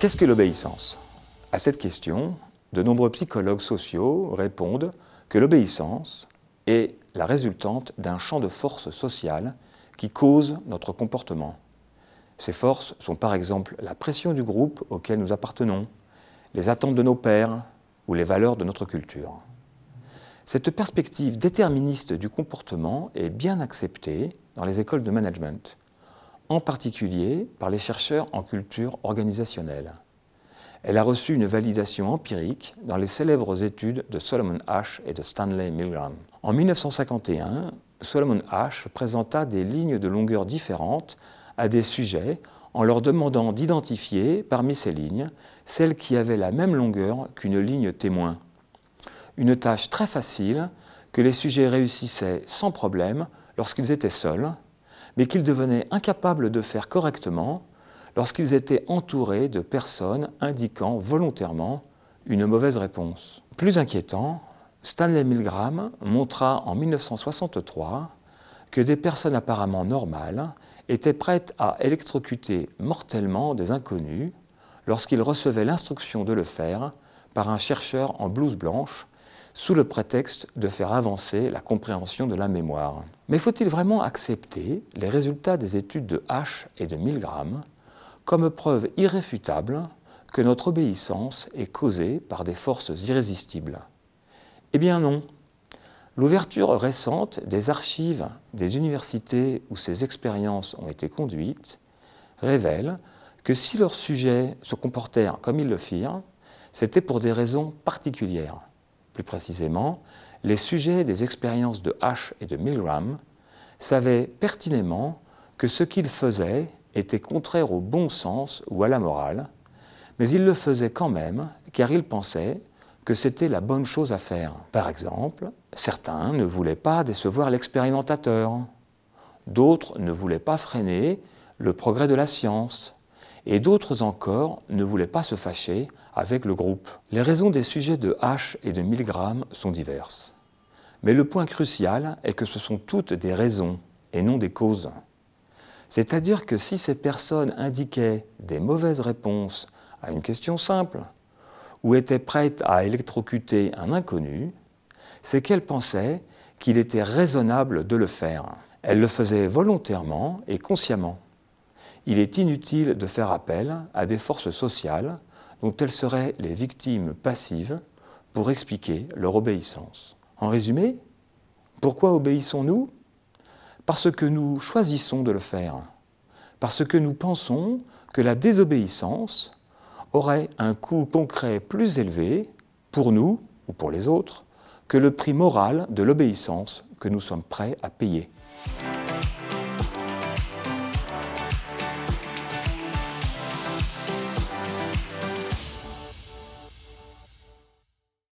Qu'est-ce que l'obéissance? À cette question, de nombreux psychologues sociaux répondent que l'obéissance est la résultante d'un champ de forces sociales qui cause notre comportement. Ces forces sont par exemple la pression du groupe auquel nous appartenons, les attentes de nos pères ou les valeurs de notre culture. Cette perspective déterministe du comportement est bien acceptée dans les écoles de management, en particulier par les chercheurs en culture organisationnelle. Elle a reçu une validation empirique dans les célèbres études de Solomon Ash et de Stanley Milgram. En 1951, Solomon Ash présenta des lignes de longueur différentes à des sujets en leur demandant d'identifier parmi ces lignes celles qui avaient la même longueur qu'une ligne témoin. Une tâche très facile que les sujets réussissaient sans problème lorsqu'ils étaient seuls, mais qu'ils devenaient incapables de faire correctement lorsqu'ils étaient entourés de personnes indiquant volontairement une mauvaise réponse. Plus inquiétant, Stanley Milgram montra en 1963 que des personnes apparemment normales étaient prêtes à électrocuter mortellement des inconnus lorsqu'ils recevaient l'instruction de le faire par un chercheur en blouse blanche sous le prétexte de faire avancer la compréhension de la mémoire. Mais faut-il vraiment accepter les résultats des études de H et de Milgram comme preuve irréfutable que notre obéissance est causée par des forces irrésistibles? Eh bien non. L'ouverture récente des archives des universités où ces expériences ont été conduites révèle que si leurs sujets se comportèrent comme ils le firent, c'était pour des raisons particulières. Plus précisément, les sujets des expériences de H et de Milgram savaient pertinemment que ce qu'ils faisaient était contraire au bon sens ou à la morale, mais il le faisait quand même car il pensait que c'était la bonne chose à faire. Par exemple, certains ne voulaient pas décevoir l'expérimentateur, d'autres ne voulaient pas freiner le progrès de la science, et d'autres encore ne voulaient pas se fâcher avec le groupe. Les raisons des sujets de H et de Milgram sont diverses. Mais le point crucial est que ce sont toutes des raisons et non des causes. C'est-à-dire que si ces personnes indiquaient des mauvaises réponses à une question simple, ou étaient prêtes à électrocuter un inconnu, c'est qu'elles pensaient qu'il était raisonnable de le faire. Elles le faisaient volontairement et consciemment. Il est inutile de faire appel à des forces sociales dont elles seraient les victimes passives pour expliquer leur obéissance. En résumé, pourquoi obéissons-nous? Parce que nous choisissons de le faire, parce que nous pensons que la désobéissance aurait un coût concret plus élevé pour nous ou pour les autres que le prix moral de l'obéissance que nous sommes prêts à payer.